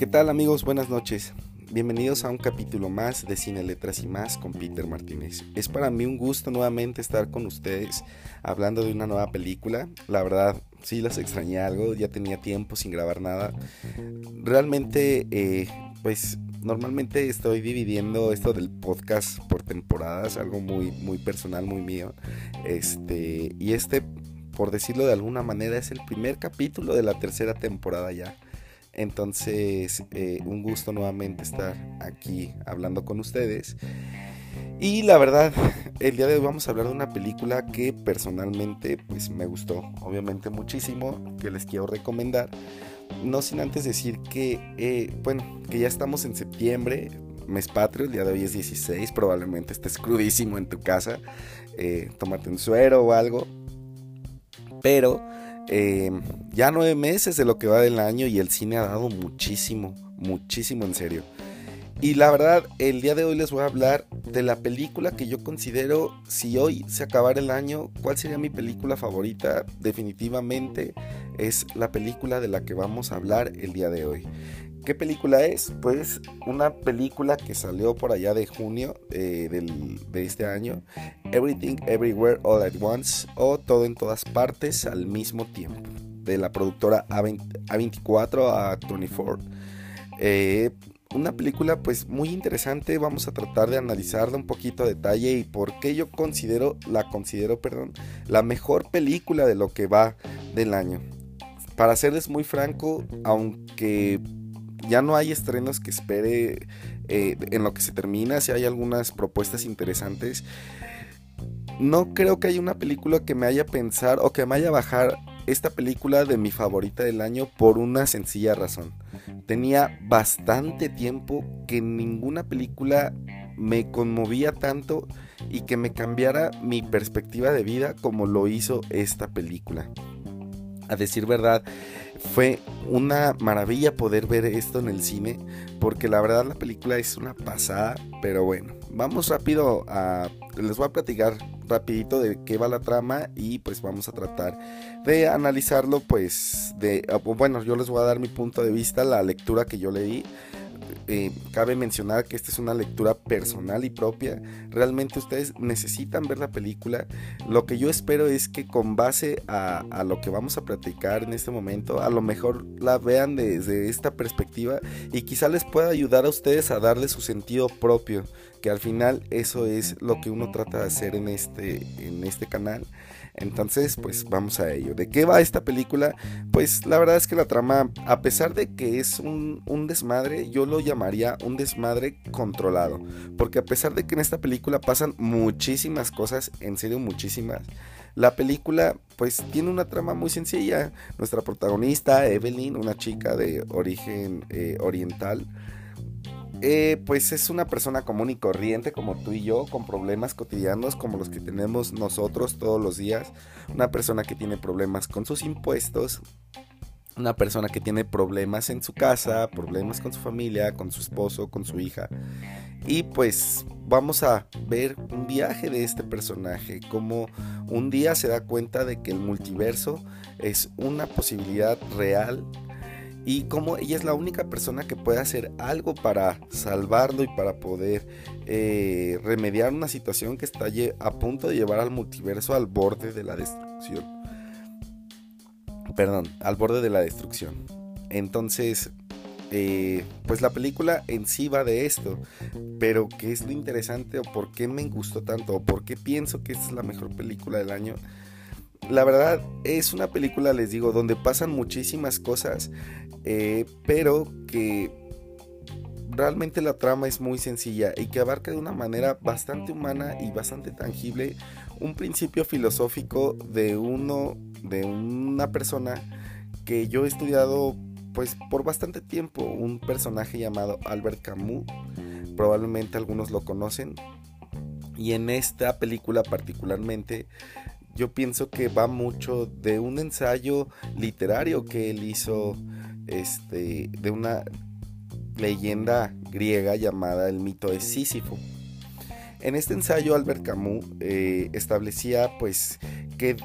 ¿Qué tal amigos? Buenas noches. Bienvenidos a un capítulo más de Cine, Letras y más con Peter Martínez. Es para mí un gusto nuevamente estar con ustedes hablando de una nueva película. La verdad, sí las extrañé algo, ya tenía tiempo sin grabar nada. Realmente, eh, pues normalmente estoy dividiendo esto del podcast por temporadas, algo muy, muy personal, muy mío. Este, y este, por decirlo de alguna manera, es el primer capítulo de la tercera temporada ya. Entonces, eh, un gusto nuevamente estar aquí hablando con ustedes. Y la verdad, el día de hoy vamos a hablar de una película que personalmente pues me gustó, obviamente muchísimo, que les quiero recomendar. No sin antes decir que, eh, bueno, que ya estamos en septiembre, mes patrio, el día de hoy es 16, probablemente estés crudísimo en tu casa, eh, tómate un suero o algo. Pero eh, ya nueve meses de lo que va del año y el cine ha dado muchísimo, muchísimo en serio. Y la verdad, el día de hoy les voy a hablar de la película que yo considero, si hoy se acabara el año, ¿cuál sería mi película favorita? Definitivamente es la película de la que vamos a hablar el día de hoy. ¿Qué película es? Pues una película que salió por allá de junio eh, de este año, Everything Everywhere All at Once o Todo en todas partes al mismo tiempo, de la productora A24 a 24. Eh, una película pues muy interesante, vamos a tratar de analizarla un poquito a detalle y por qué yo considero, la considero, perdón, la mejor película de lo que va del año. Para serles muy franco, aunque ya no hay estrenos que espere eh, en lo que se termina, si hay algunas propuestas interesantes. No creo que haya una película que me haya pensar o que me haya bajar esta película de mi favorita del año por una sencilla razón. Tenía bastante tiempo que ninguna película me conmovía tanto y que me cambiara mi perspectiva de vida como lo hizo esta película. A decir verdad, fue una maravilla poder ver esto en el cine, porque la verdad la película es una pasada, pero bueno, vamos rápido a... Les voy a platicar rapidito de qué va la trama y pues vamos a tratar de analizarlo pues de... Bueno, yo les voy a dar mi punto de vista, la lectura que yo leí eh, cabe mencionar que esta es una lectura personal y propia. Realmente ustedes necesitan ver la película. Lo que yo espero es que con base a, lo que vamos a platicar en este momento, a lo mejor la vean desde esta perspectiva y quizá les pueda ayudar a ustedes a darle su sentido propio, que al final eso es lo que uno trata de hacer en este, en este canal. Entonces, pues vamos a ello. ¿De qué va esta película? Pues la verdad es que la trama, a pesar de que es un, desmadre, yo lo llamaría un desmadre controlado. Porque a pesar de que en esta película pasan muchísimas cosas, en serio muchísimas, la película pues tiene una trama muy sencilla. Nuestra protagonista, Evelyn, una chica de origen eh, oriental, eh, pues es una persona común y corriente como tú y yo, con problemas cotidianos como los que tenemos nosotros todos los días. Una persona que tiene problemas con sus impuestos, una persona que tiene problemas en su casa, problemas con su familia, con su esposo, con su hija. Y pues vamos a ver un viaje de este personaje, como un día se da cuenta de que el multiverso es una posibilidad real y como ella es la única persona que puede hacer algo para salvarlo y para poder eh, remediar una situación que está a punto de llevar al multiverso al borde de la destrucción. Perdón, al borde de la destrucción. Entonces, eh, pues la película en sí va de esto. Pero ¿qué es lo interesante o por qué me gustó tanto o por qué pienso que esta es la mejor película del año? La verdad es una película, les digo, donde pasan muchísimas cosas eh, pero que realmente la trama es muy sencilla y que abarca de una manera bastante humana y bastante tangible un principio filosófico de uno, de una persona que yo he estudiado pues por bastante tiempo, un personaje llamado Albert Camus, probablemente algunos lo conocen, y en esta película particularmente yo pienso que va mucho de un ensayo literario que él hizo este, de una leyenda griega llamada el mito de Sísifo. En este ensayo Albert Camus eh, establecía pues que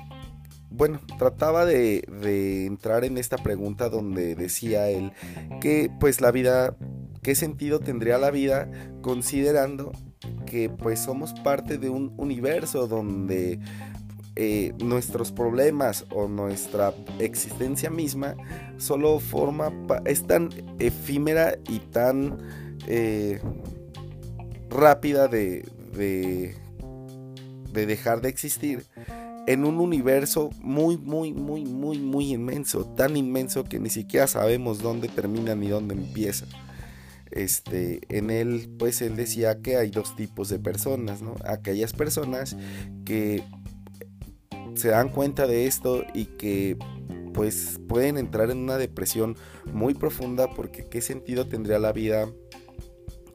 bueno, trataba de, de, entrar en esta pregunta donde decía él que pues la vida, ¿qué sentido tendría la vida considerando que pues somos parte de un universo donde eh, nuestros problemas o nuestra existencia misma solo forma, es tan efímera y tan eh, rápida de, de, de dejar de existir en un universo muy, muy, muy, muy, muy inmenso, tan inmenso que ni siquiera sabemos dónde termina ni dónde empieza. Este, en él, pues él decía que hay dos tipos de personas, ¿no? Aquellas personas que se dan cuenta de esto y que pues pueden entrar en una depresión muy profunda porque qué sentido tendría la vida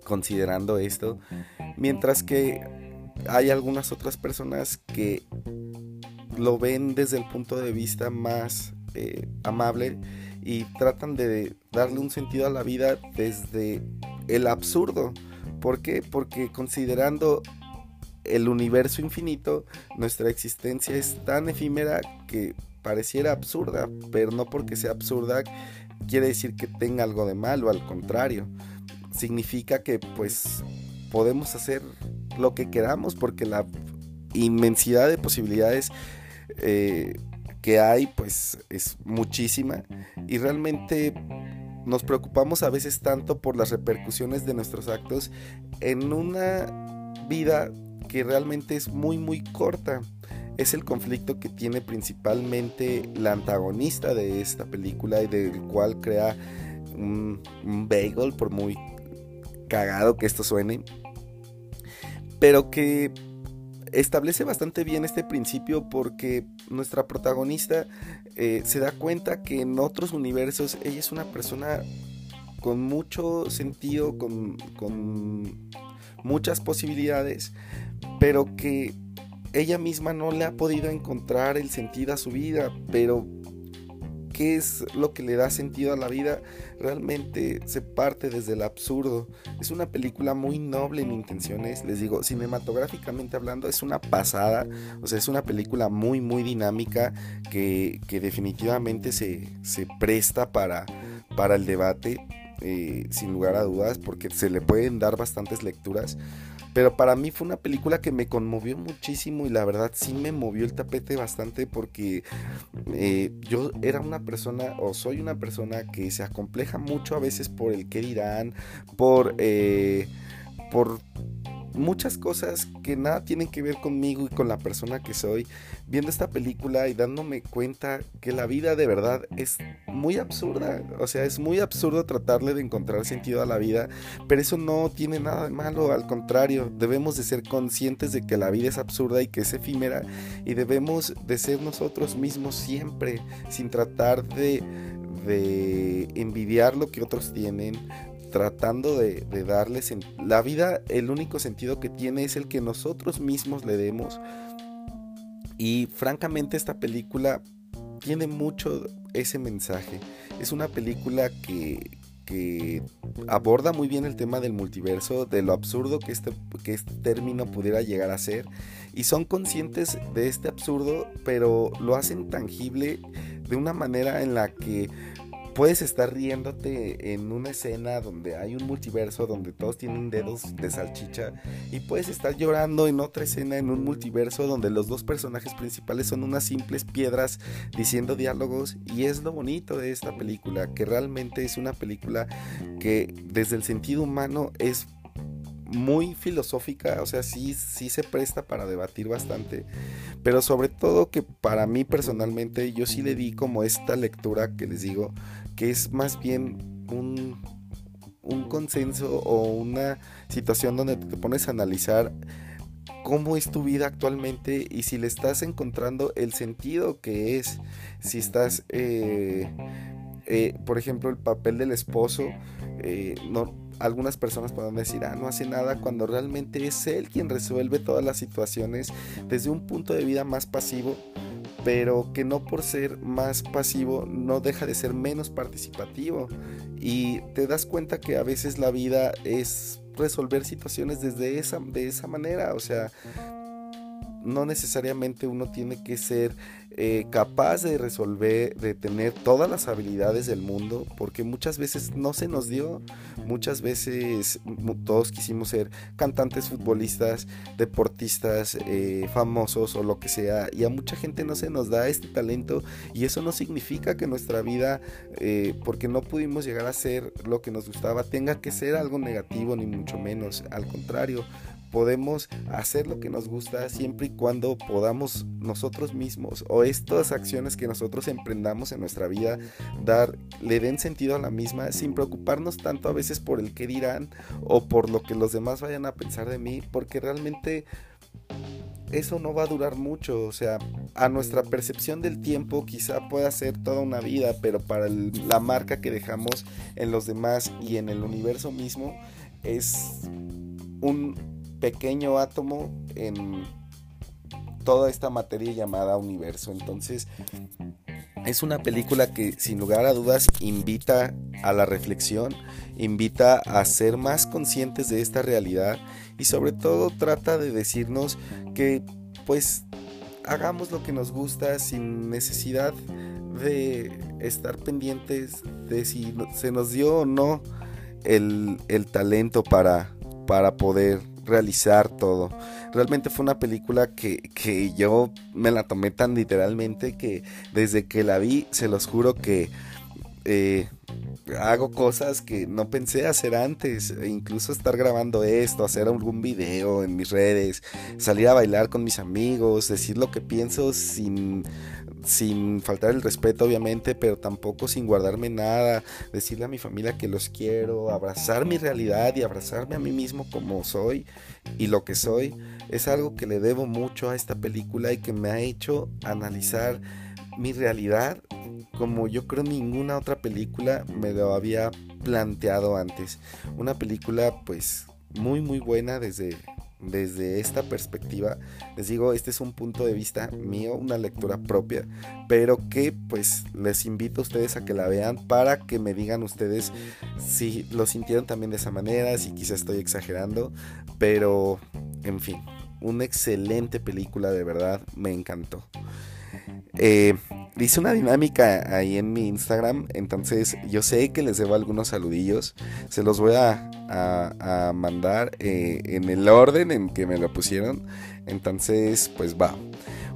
considerando esto, mientras que hay algunas otras personas que lo ven desde el punto de vista más eh, amable y tratan de darle un sentido a la vida desde el absurdo. ¿Por qué? Porque considerando el universo infinito, nuestra existencia es tan efímera que pareciera absurda, pero no porque sea absurda quiere decir que tenga algo de malo, al contrario, significa que pues podemos hacer lo que queramos porque la inmensidad de posibilidades eh, que hay pues es muchísima. Y realmente nos preocupamos a veces tanto por las repercusiones de nuestros actos en una vida que realmente es muy muy corta. Es el conflicto que tiene principalmente la antagonista de esta película y del cual crea un, un bagel, por muy cagado que esto suene. Pero que establece bastante bien este principio porque nuestra protagonista eh, se da cuenta que en otros universos ella es una persona con mucho sentido, con, con muchas posibilidades, pero que ella misma no le ha podido encontrar el sentido a su vida, pero qué es lo que le da sentido a la vida, realmente se parte desde el absurdo. Es una película muy noble en intenciones, les digo, cinematográficamente hablando, es una pasada, o sea, es una película muy, muy dinámica que, definitivamente se, presta para, para el debate. Sin lugar a dudas, porque se le pueden dar bastantes lecturas. Pero para mí fue una película que me conmovió muchísimo y la verdad sí me movió el tapete bastante porque eh, yo era una persona o soy una persona que se acompleja mucho a veces por el qué dirán, por, eh, por muchas cosas que nada tienen que ver conmigo y con la persona que soy, viendo esta película y dándome cuenta que la vida de verdad es muy absurda, o sea, es muy absurdo tratarle de encontrar sentido a la vida, pero eso no tiene nada de malo, al contrario, debemos de ser conscientes de que la vida es absurda y que es efímera y debemos de ser nosotros mismos siempre, sin tratar de de envidiar lo que otros tienen, tratando de, darles... La vida, el único sentido que tiene es el que nosotros mismos le demos. Y francamente esta película tiene mucho ese mensaje. Es una película que, que aborda muy bien el tema del multiverso, de lo absurdo que este, que este término pudiera llegar a ser. Y son conscientes de este absurdo, pero lo hacen tangible de una manera en la que puedes estar riéndote en una escena donde hay un multiverso donde todos tienen dedos de salchicha y puedes estar llorando en otra escena en un multiverso donde los dos personajes principales son unas simples piedras diciendo diálogos y es lo bonito de esta película que realmente es una película que desde el sentido humano es muy filosófica, o sea, sí, sí se presta para debatir bastante, pero sobre todo que para mí personalmente yo sí le di como esta lectura que les digo, que es más bien un, un consenso o una situación donde te pones a analizar cómo es tu vida actualmente y si le estás encontrando el sentido que es, si estás, eh, eh, por ejemplo, el papel del esposo, eh, no, algunas personas pueden decir, ah, no hace nada, cuando realmente es él quien resuelve todas las situaciones desde un punto de vida más pasivo, pero que no por ser más pasivo no deja de ser menos participativo. Y te das cuenta que a veces la vida es resolver situaciones desde esa, de esa manera, o sea, no necesariamente uno tiene que ser eh, capaz de resolver, de tener todas las habilidades del mundo, porque muchas veces no se nos dio, muchas veces todos quisimos ser cantantes, futbolistas, deportistas, eh, famosos o lo que sea, y a mucha gente no se nos da este talento y eso no significa que nuestra vida, eh, porque no pudimos llegar a ser lo que nos gustaba, tenga que ser algo negativo, ni mucho menos, al contrario, podemos hacer lo que nos gusta siempre y cuando podamos nosotros mismos o estas acciones que nosotros emprendamos en nuestra vida dar le den sentido a la misma sin preocuparnos tanto a veces por el que dirán o por lo que los demás vayan a pensar de mí porque realmente eso no va a durar mucho, o sea, a nuestra percepción del tiempo quizá pueda ser toda una vida, pero para la marca que dejamos en los demás y en el universo mismo es un pequeño átomo en toda esta materia llamada universo. Entonces, es una película que sin lugar a dudas invita a la reflexión, invita a ser más conscientes de esta realidad y sobre todo trata de decirnos que pues hagamos lo que nos gusta sin necesidad de estar pendientes de si se nos dio o no el, el talento para, para poder realizar todo. Realmente fue una película que, yo me la tomé tan literalmente que desde que la vi, se los juro que eh, hago cosas que no pensé hacer antes, e incluso estar grabando esto, hacer algún video en mis redes, salir a bailar con mis amigos, decir lo que pienso sin sin faltar el respeto obviamente, pero tampoco sin guardarme nada, decirle a mi familia que los quiero, abrazar mi realidad y abrazarme a mí mismo como soy y lo que soy, es algo que le debo mucho a esta película y que me ha hecho analizar mi realidad como yo creo ninguna otra película me lo había planteado antes. Una película pues muy muy buena desde desde esta perspectiva. Les digo, este es un punto de vista mío, una lectura propia, pero que pues les invito a ustedes a que la vean para que me digan ustedes si lo sintieron también de esa manera, si quizá estoy exagerando, pero en fin, una excelente película de verdad, me encantó. Eh, hice una dinámica ahí en mi Instagram, entonces yo sé que les debo algunos saludillos, se los voy a, mandar eh, en el orden en que me lo pusieron, entonces pues va.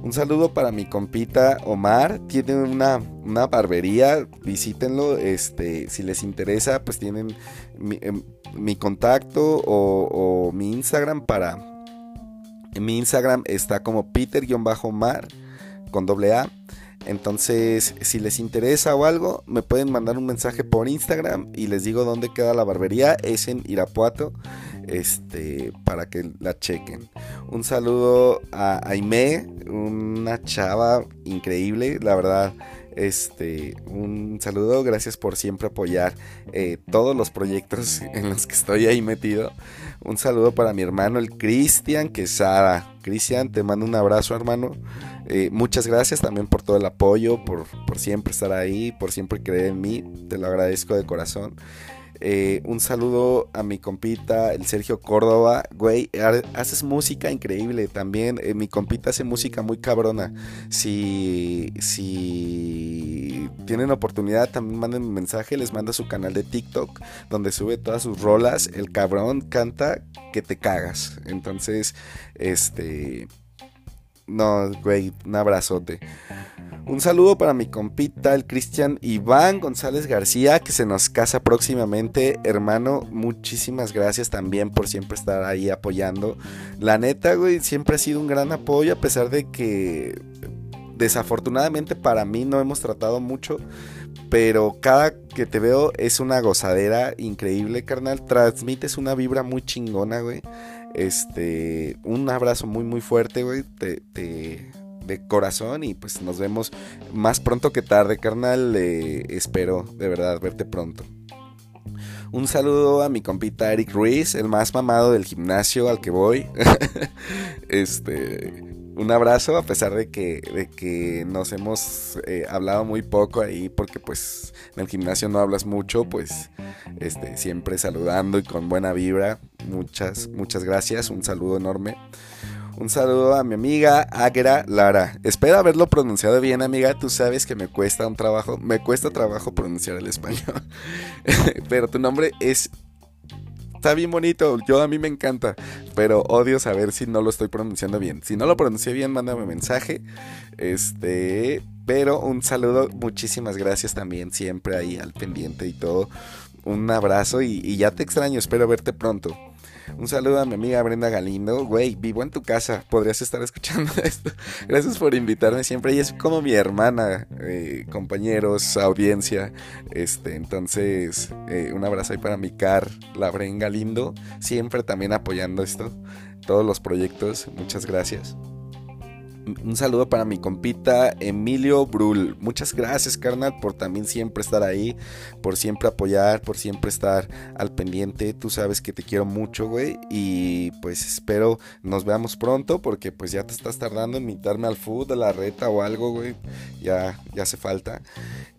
Un saludo para mi compita Omar, tiene una, barbería, visítenlo, este, si les interesa pues tienen mi, em, contacto o, mi Instagram para... En mi Instagram está como Peter-Omar con doble A. Entonces, si les interesa o algo, me pueden mandar un mensaje por Instagram y les digo dónde queda la barbería. Es en Irapuato. Este, para que la chequen. Un saludo a Aime, una chava increíble, la verdad. Este, un saludo, gracias por siempre apoyar eh, todos los proyectos en los que estoy ahí metido. Un saludo para mi hermano, el Cristian Quesada. Cristian, te mando un abrazo, hermano. Muchas gracias también por todo el apoyo, por, siempre estar ahí, por siempre creer en mí. Te lo agradezco de corazón. Eh, un saludo a mi compita, el Sergio Córdoba. Güey, haces música increíble también. Eh, mi compita hace música muy cabrona. Si, si tienen oportunidad, también manden un mensaje. Les manda su canal de TikTok, donde sube todas sus rolas. El cabrón canta que te cagas. Entonces, este no, güey, un abrazote. Un saludo para mi compita, el Cristian Iván González García, que se nos casa próximamente. Hermano, muchísimas gracias también por siempre estar ahí apoyando. La neta, güey, siempre ha sido un gran apoyo, a pesar de que desafortunadamente para mí no hemos tratado mucho. Pero cada que te veo es una gozadera increíble, carnal. Transmites una vibra muy chingona, güey. Este, un abrazo muy, muy fuerte, güey, de, corazón y pues nos vemos más pronto que tarde, carnal. espero de verdad verte pronto. Un saludo a mi compita Eric Ruiz, el más mamado del gimnasio al que voy. este, un abrazo a pesar de que, de que nos hemos eh, hablado muy poco ahí porque pues en el gimnasio no hablas mucho, pues este, siempre saludando y con buena vibra. Muchas, muchas gracias, un saludo enorme. Un saludo a mi amiga Agra Lara. Espero haberlo pronunciado bien, amiga. Tú sabes que me cuesta un trabajo, me cuesta trabajo pronunciar el español. Pero tu nombre es está bien bonito, yo a mí me encanta, pero odio saber si no lo estoy pronunciando bien. Si no lo pronuncié bien, mándame mensaje. Este, pero un saludo, muchísimas gracias también, siempre ahí al pendiente y todo. Un abrazo y, y ya te extraño, espero verte pronto. Un saludo a mi amiga Brenda Galindo. Güey, vivo en tu casa. Podrías estar escuchando esto. Gracias por invitarme siempre. Ella es como mi hermana, eh, compañeros, audiencia. Este, entonces, eh, un abrazo ahí para mi car, la Brenda Galindo. Siempre también apoyando esto. Todos los proyectos. Muchas gracias un saludo para mi compita Emilio Brul. Muchas gracias, carnal, por también siempre estar ahí, por siempre apoyar, por siempre estar al pendiente. Tú sabes que te quiero mucho, güey. Y pues espero nos veamos pronto, porque pues ya te estás tardando en invitarme al food, a la reta o algo, güey. Ya, ya hace falta.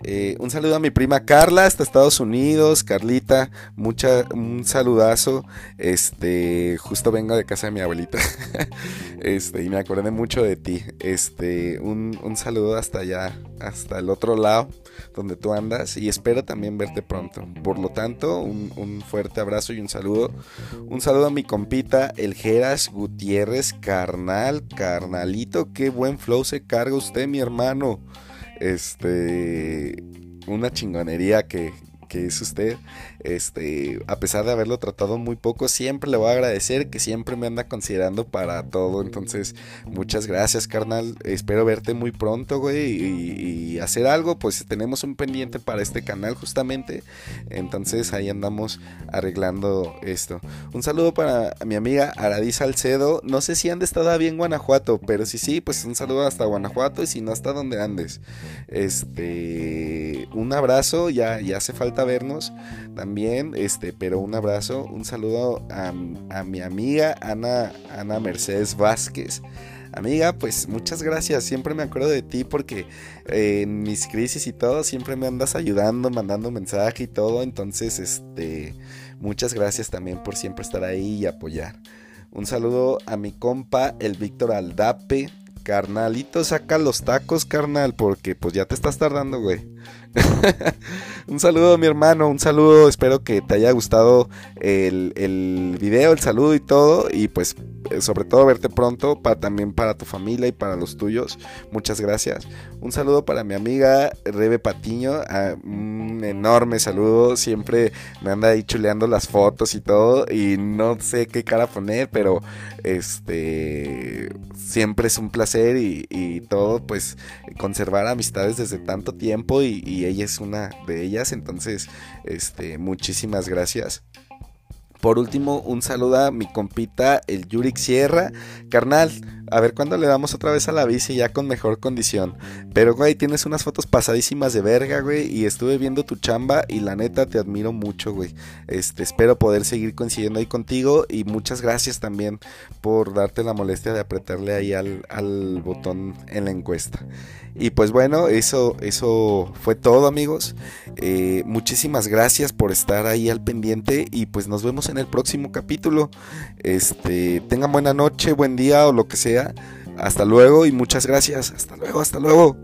Eh, un saludo a mi prima Carla, hasta Estados Unidos. Carlita, mucha, un saludazo. Este, justo vengo de casa de mi abuelita. este, y me acordé mucho de ti. Este, un, un, saludo hasta allá, hasta el otro lado donde tú andas y espero también verte pronto. Por lo tanto, un, un fuerte abrazo y un saludo. Un saludo a mi compita, el Geras Gutiérrez, carnal, carnalito, qué buen flow se carga usted, mi hermano. Este, una chingonería que, que es usted. Este, a pesar de haberlo tratado muy poco, siempre le voy a agradecer que siempre me anda considerando para todo. Entonces, muchas gracias, carnal. Espero verte muy pronto, güey, y, hacer algo. Pues tenemos un pendiente para este canal, justamente. Entonces, ahí andamos arreglando esto. Un saludo para mi amiga Aradis Salcedo. No sé si ande todavía en Guanajuato, pero si sí, pues un saludo hasta Guanajuato y si no, hasta donde andes. Este, un abrazo, ya, ya hace falta vernos también, este, pero un abrazo, un saludo a, mi amiga Ana, Ana Mercedes Vázquez. Amiga, pues muchas gracias. Siempre me acuerdo de ti porque eh, en mis crisis y todo siempre me andas ayudando, mandando mensaje y todo. Entonces, este, muchas gracias también por siempre estar ahí y apoyar. Un saludo a mi compa, el Víctor Aldape. Carnalito, saca los tacos, carnal, porque pues ya te estás tardando, güey. un saludo, mi hermano, un saludo. Espero que te haya gustado el, el video, el saludo y todo. Y pues sobre todo verte pronto, para, también para tu familia y para los tuyos. Muchas gracias. Un saludo para mi amiga Rebe Patiño. Ah, un enorme saludo. Siempre me anda ahí chuleando las fotos y todo. Y no sé qué cara poner, pero este siempre es un placer y, todo, pues conservar amistades desde tanto tiempo. Y, y ella es una de ellas. Entonces, este, muchísimas gracias. Por último, un saludo a mi compita, el Yurik Sierra. Carnal, a ver cuándo le damos otra vez a la bici ya con mejor condición. Pero, güey, tienes unas fotos pasadísimas de verga, güey. Y estuve viendo tu chamba y la neta te admiro mucho, güey. Este, espero poder seguir coincidiendo ahí contigo. Y muchas gracias también por darte la molestia de apretarle ahí al, botón en la encuesta. Y pues bueno, eso, eso fue todo, amigos. Eh, muchísimas gracias por estar ahí al pendiente. Y pues nos vemos en el próximo capítulo. Este, tengan buena noche, buen día o lo que sea. Hasta luego y muchas gracias. Hasta luego, hasta luego.